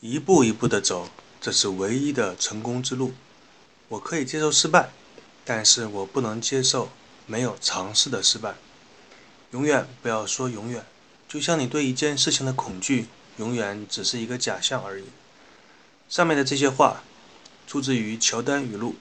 一步一步的走，这是唯一的成功之路。我可以接受失败，但是我不能接受没有尝试的失败。永远不要说永远，就像你对一件事情的恐惧，永远只是一个假象而已。上面的这些话，出自于乔丹语录：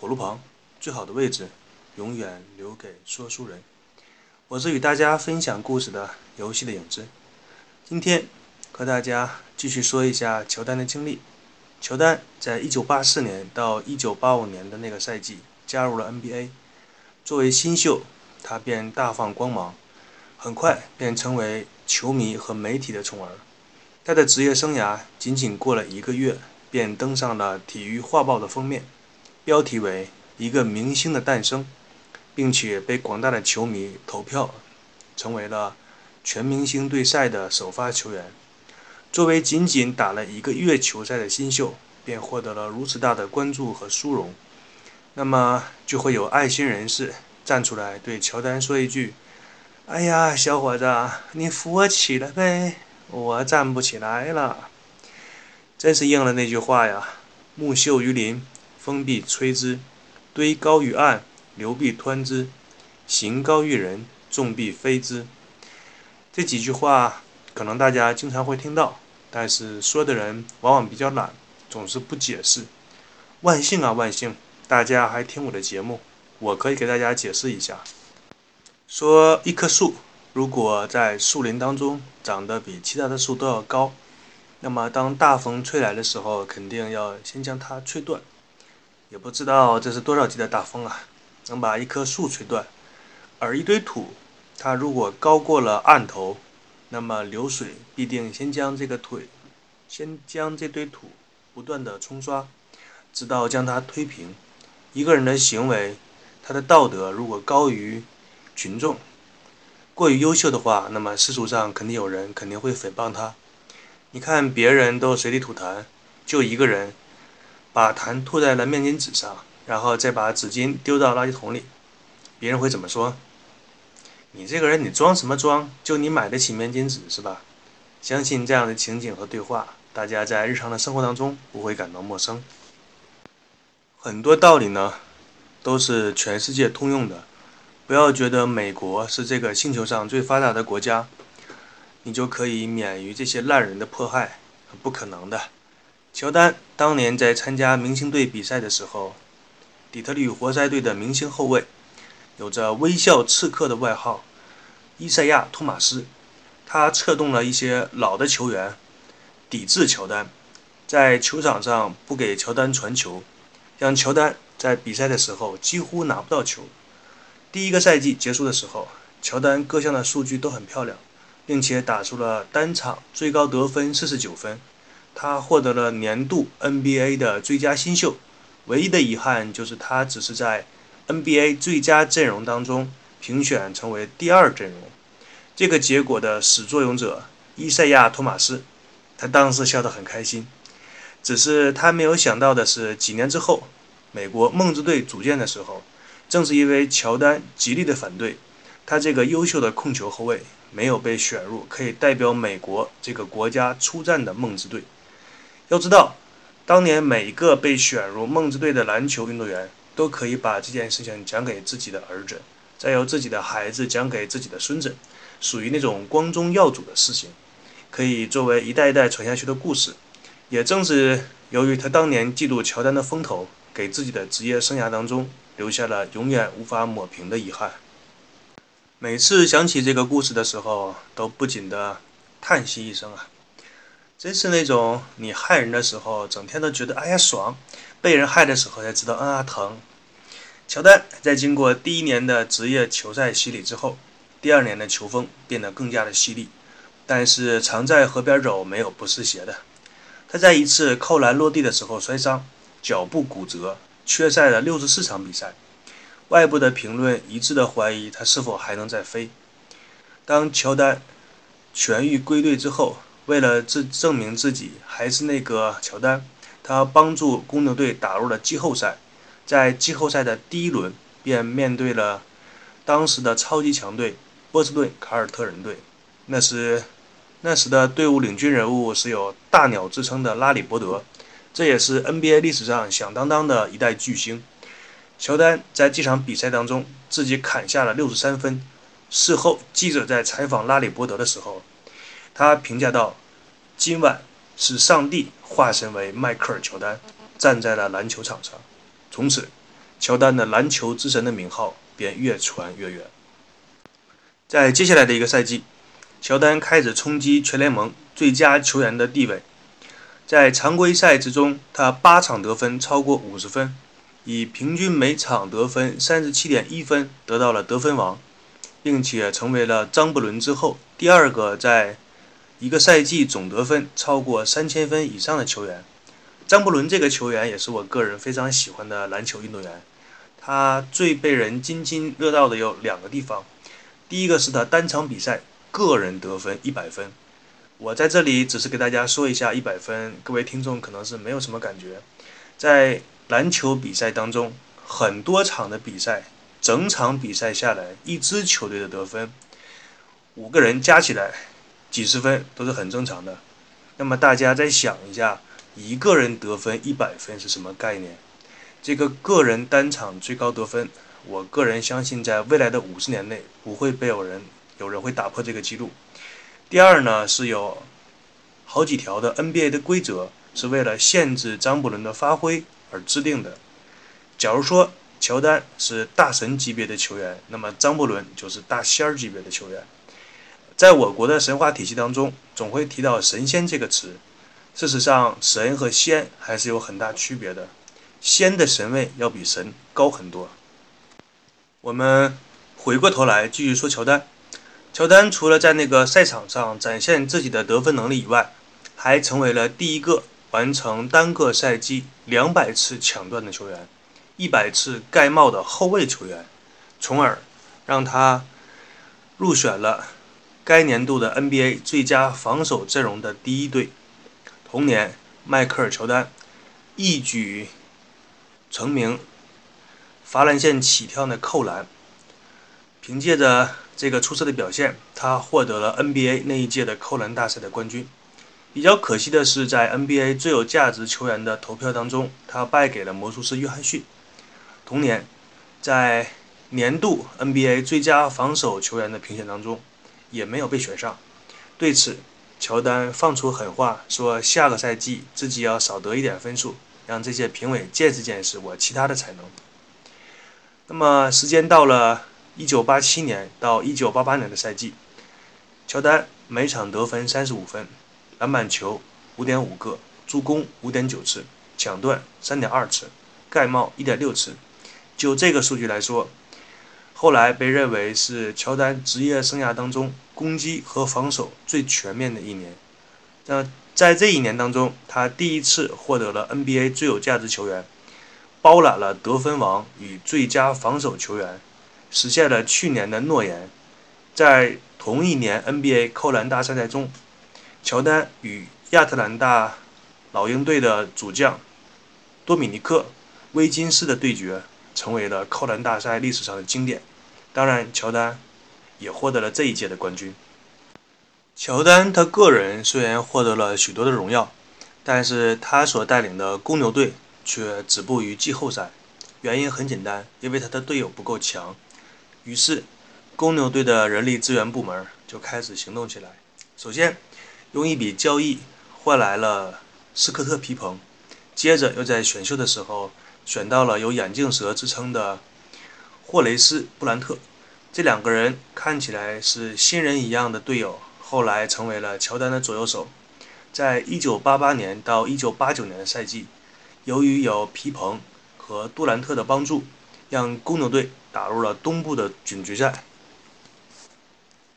火炉旁最好的位置，永远留给说书人。我是与大家分享故事的游戏的影子。今天和大家继续说一下乔丹的经历。乔丹在1984年到1985年的那个赛季加入了 NBA，作为新秀，他便大放光芒，很快便成为球迷和媒体的宠儿。他的职业生涯仅仅过了一个月，便登上了《体育画报》的封面，标题为“一个明星的诞生”，并且被广大的球迷投票，成为了。全明星对赛的首发球员，作为仅仅打了一个月球赛的新秀，便获得了如此大的关注和殊荣，那么就会有爱心人士站出来对乔丹说一句：“哎呀，小伙子，你扶我起来呗，我站不起来了。”真是应了那句话呀：“木秀于林，风必摧之；堆高于岸，流必湍之；行高于人，众必非之。”这几句话可能大家经常会听到，但是说的人往往比较懒，总是不解释。万幸啊，万幸，大家还听我的节目，我可以给大家解释一下。说一棵树如果在树林当中长得比其他的树都要高，那么当大风吹来的时候，肯定要先将它吹断。也不知道这是多少级的大风啊，能把一棵树吹断，而一堆土。它如果高过了岸头，那么流水必定先将这个腿，先将这堆土不断的冲刷，直到将它推平。一个人的行为，他的道德如果高于群众，过于优秀的话，那么世俗上肯定有人肯定会诽谤他。你看别人都随地吐痰，就一个人把痰吐在了面巾纸上，然后再把纸巾丢到垃圾桶里，别人会怎么说？你这个人，你装什么装？就你买得起面巾纸是吧？相信这样的情景和对话，大家在日常的生活当中不会感到陌生。很多道理呢，都是全世界通用的。不要觉得美国是这个星球上最发达的国家，你就可以免于这些烂人的迫害，不可能的。乔丹当年在参加明星队比赛的时候，底特律活塞队的明星后卫。有着“微笑刺客”的外号，伊赛亚·托马斯，他策动了一些老的球员抵制乔丹，在球场上不给乔丹传球，让乔丹在比赛的时候几乎拿不到球。第一个赛季结束的时候，乔丹各项的数据都很漂亮，并且打出了单场最高得分四十九分，他获得了年度 NBA 的最佳新秀。唯一的遗憾就是他只是在。NBA 最佳阵容当中评选成为第二阵容，这个结果的始作俑者伊赛亚·托马斯，他当时笑得很开心。只是他没有想到的是，几年之后，美国梦之队组建的时候，正是因为乔丹极力的反对，他这个优秀的控球后卫没有被选入可以代表美国这个国家出战的梦之队。要知道，当年每一个被选入梦之队的篮球运动员。都可以把这件事情讲给自己的儿子，再由自己的孩子讲给自己的孙子，属于那种光宗耀祖的事情，可以作为一代一代传下去的故事。也正是由于他当年嫉妒乔丹的风头，给自己的职业生涯当中留下了永远无法抹平的遗憾。每次想起这个故事的时候，都不禁的叹息一声啊！真是那种你害人的时候，整天都觉得哎呀爽。被人害的时候才知道啊疼。乔丹在经过第一年的职业球赛洗礼之后，第二年的球风变得更加的犀利。但是常在河边走，没有不湿鞋的。他在一次扣篮落地的时候摔伤，脚部骨折，缺赛了六十四场比赛。外部的评论一致的怀疑他是否还能再飞。当乔丹痊愈归队之后，为了证证明自己还是那个乔丹。他帮助公牛队打入了季后赛，在季后赛的第一轮便面对了当时的超级强队波士顿凯尔特人队。那是，那时的队伍领军人物是有“大鸟”之称的拉里·伯德，这也是 NBA 历史上响当当的一代巨星。乔丹在这场比赛当中自己砍下了六十三分。事后，记者在采访拉里·伯德的时候，他评价道：“今晚是上帝化身为迈克尔·乔丹，站在了篮球场上。从此，乔丹的篮球之神的名号便越传越远。”在接下来的一个赛季，乔丹开始冲击全联盟最佳球员的地位。在常规赛之中，他八场得分超过五十分，以平均每场得分三十七点一分得到了得分王。并且成为了张伯伦之后第二个在一个赛季总得分超过三千分以上的球员。张伯伦这个球员也是我个人非常喜欢的篮球运动员。他最被人津津乐道的有两个地方，第一个是他单场比赛个人得分一百分。我在这里只是给大家说一下一百分，各位听众可能是没有什么感觉。在篮球比赛当中，很多场的比赛。整场比赛下来，一支球队的得分，五个人加起来几十分都是很正常的。那么大家再想一下，一个人得分一百分是什么概念？这个个人单场最高得分，我个人相信在未来的五十年内不会被有人有人会打破这个记录。第二呢，是有好几条的 NBA 的规则是为了限制张伯伦的发挥而制定的。假如说。乔丹是大神级别的球员，那么张伯伦就是大仙儿级别的球员。在我国的神话体系当中，总会提到神仙这个词。事实上，神和仙还是有很大区别的。仙的神位要比神高很多。我们回过头来继续说乔丹。乔丹除了在那个赛场上展现自己的得分能力以外，还成为了第一个完成单个赛季两百次抢断的球员。一百次盖帽的后卫球员，从而让他入选了该年度的 NBA 最佳防守阵容的第一队。同年，迈克尔·乔丹一举成名，罚篮线起跳的扣篮。凭借着这个出色的表现，他获得了 NBA 那一届的扣篮大赛的冠军。比较可惜的是，在 NBA 最有价值球员的投票当中，他败给了魔术师约翰逊。同年，在年度 NBA 最佳防守球员的评选当中，也没有被选上。对此，乔丹放出狠话，说下个赛季自己要少得一点分数，让这些评委见识见识我其他的才能。那么，时间到了1987年到1988年的赛季，乔丹每场得分35分，篮板球5.5个，助攻5.9次，抢断3.2次，盖帽1.6次。就这个数据来说，后来被认为是乔丹职业生涯当中攻击和防守最全面的一年。那在这一年当中，他第一次获得了 NBA 最有价值球员，包揽了得分王与最佳防守球员，实现了去年的诺言。在同一年 NBA 扣篮大赛赛中，乔丹与亚特兰大老鹰队的主将多米尼克·威金斯的对决。成为了扣篮大赛历史上的经典。当然，乔丹也获得了这一届的冠军。乔丹他个人虽然获得了许多的荣耀，但是他所带领的公牛队却止步于季后赛。原因很简单，因为他的队友不够强。于是，公牛队的人力资源部门就开始行动起来。首先，用一笔交易换来了斯科特·皮蓬，接着又在选秀的时候。选到了有“眼镜蛇”之称的霍雷斯·布兰特，这两个人看起来是新人一样的队友，后来成为了乔丹的左右手。在1988年到1989年的赛季，由于有皮蓬和杜兰特的帮助，让公牛队打入了东部的准决赛，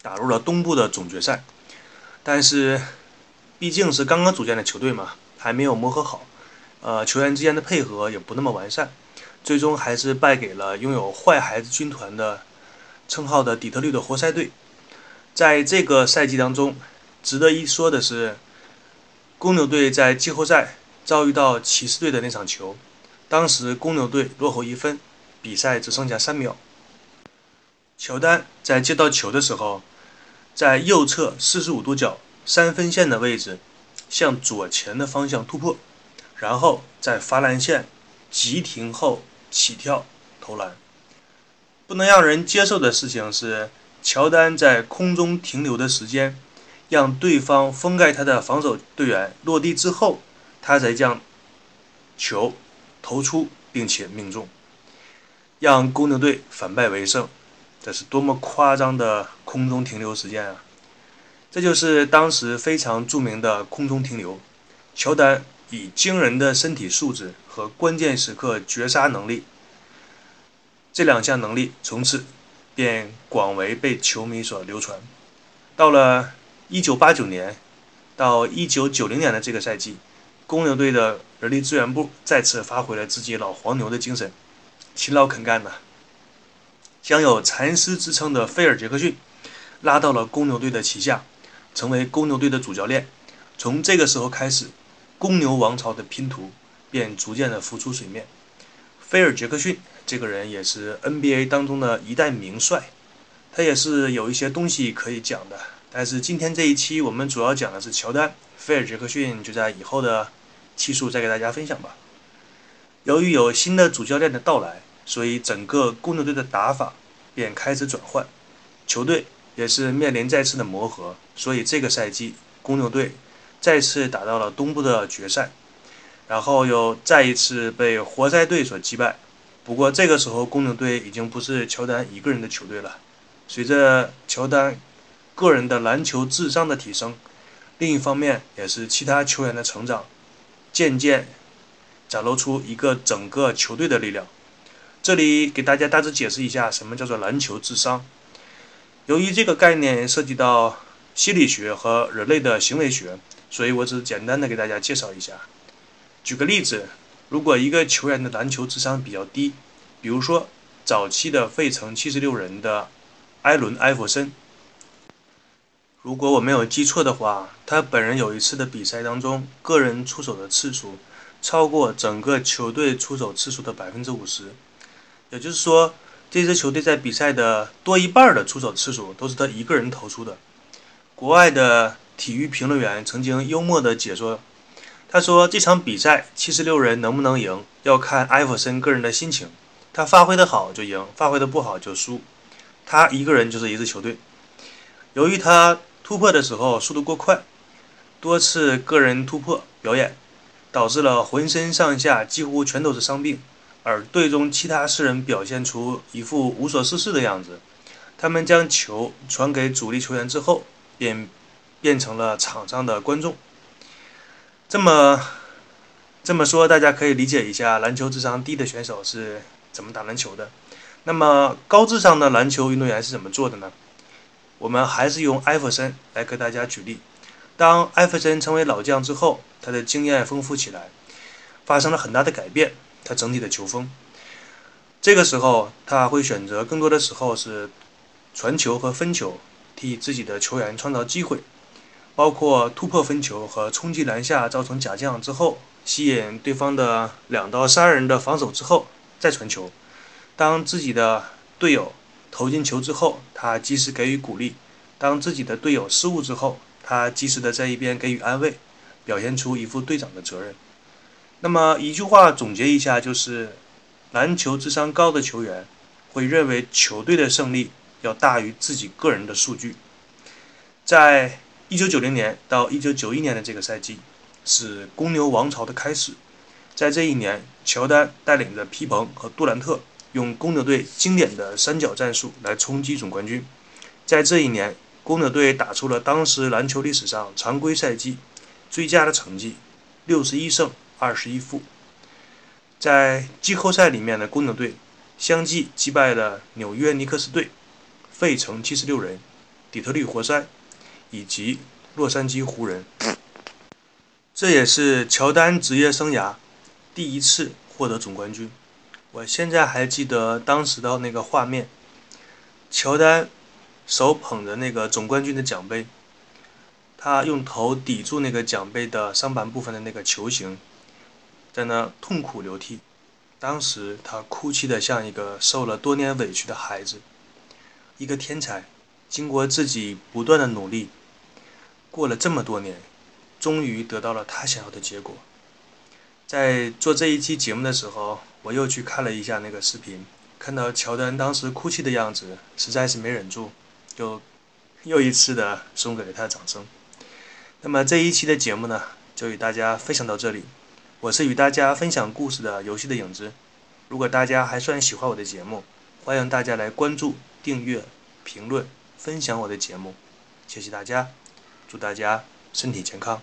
打入了东部的总决赛。但是，毕竟是刚刚组建的球队嘛，还没有磨合好。呃，球员之间的配合也不那么完善，最终还是败给了拥有“坏孩子军团”的称号的底特律的活塞队。在这个赛季当中，值得一说的是，公牛队在季后赛遭遇到骑士队的那场球，当时公牛队落后一分，比赛只剩下三秒。乔丹在接到球的时候，在右侧四十五度角三分线的位置向左前的方向突破，然后在罚篮线急停后起跳投篮。不能让人接受的事情是，乔丹在空中停留的时间，让对方封盖他的防守队员落地之后，他才将球投出并且命中，让公牛队反败为胜。这是多么夸张的空中停留时间啊！这就是当时非常著名的空中停留。乔丹以惊人的身体素质和关键时刻绝杀能力。这两项能力从此便广为被球迷所流传。到了1989年到1990年的这个赛季，公牛队的人力资源部再次发挥了自己老黄牛的精神，勤劳肯干呐，将有禅师之称的菲尔·杰克逊拉到了公牛队的旗下，成为公牛队的主教练。从这个时候开始，公牛王朝的拼图便逐渐的浮出水面。菲尔·杰克逊。这个人也是 NBA 当中的一代名帅，他也是有一些东西可以讲的。但是今天这一期我们主要讲的是乔丹，菲尔·杰克逊就在以后的期数再给大家分享吧。由于有新的主教练的到来，所以整个公牛队的打法便开始转换，球队也是面临再次的磨合。所以这个赛季公牛队再次打到了东部的决赛，然后又再一次被活塞队所击败。不过这个时候，公牛队已经不是乔丹一个人的球队了。随着乔丹个人的篮球智商的提升，另一方面也是其他球员的成长，渐渐展露出一个整个球队的力量。这里给大家大致解释一下，什么叫做篮球智商。由于这个概念涉及到心理学和人类的行为学，所以我只简单的给大家介绍一下。举个例子。如果一个球员的篮球智商比较低，比如说早期的费城七十六人的艾伦·艾弗森，如果我没有记错的话，他本人有一次的比赛当中，个人出手的次数超过整个球队出手次数的百分之五十，也就是说，这支球队在比赛的多一半的出手次数都是他一个人投出的。国外的体育评论员曾经幽默地解说。他说：“这场比赛七十六人能不能赢，要看艾弗森个人的心情。他发挥的好就赢，发挥的不好就输。他一个人就是一支球队。由于他突破的时候速度过快，多次个人突破表演，导致了浑身上下几乎全都是伤病。而队中其他四人表现出一副无所事事的样子。他们将球传给主力球员之后，便变成了场上的观众。”这么这么说，大家可以理解一下篮球智商低的选手是怎么打篮球的。那么高智商的篮球运动员是怎么做的呢？我们还是用艾弗森来给大家举例。当艾弗森成为老将之后，他的经验丰富起来，发生了很大的改变。他整体的球风，这个时候他会选择更多的时候是传球和分球，替自己的球员创造机会。包括突破分球和冲击篮下造成假象之后，吸引对方的两到三人的防守之后再传球。当自己的队友投进球之后，他及时给予鼓励；当自己的队友失误之后，他及时的在一边给予安慰，表现出一副队长的责任。那么一句话总结一下，就是篮球智商高的球员会认为球队的胜利要大于自己个人的数据，在。一九九零年到一九九一年的这个赛季，是公牛王朝的开始。在这一年，乔丹带领着皮蓬和杜兰特，用公牛队经典的三角战术来冲击总冠军。在这一年，公牛队打出了当时篮球历史上常规赛季最佳的成绩：六十一胜二十一负。在季后赛里面的公牛队，相继击败了纽约尼克斯队、费城七十六人、底特律活塞。以及洛杉矶湖人，这也是乔丹职业生涯第一次获得总冠军。我现在还记得当时的那个画面，乔丹手捧着那个总冠军的奖杯，他用头抵住那个奖杯的上半部分的那个球形，在那痛苦流涕。当时他哭泣的像一个受了多年委屈的孩子。一个天才，经过自己不断的努力。过了这么多年，终于得到了他想要的结果。在做这一期节目的时候，我又去看了一下那个视频，看到乔丹当时哭泣的样子，实在是没忍住，就又一次的送给了他掌声。那么这一期的节目呢，就与大家分享到这里。我是与大家分享故事的游戏的影子。如果大家还算喜欢我的节目，欢迎大家来关注、订阅、评论、分享我的节目。谢谢大家，祝大家身体健康。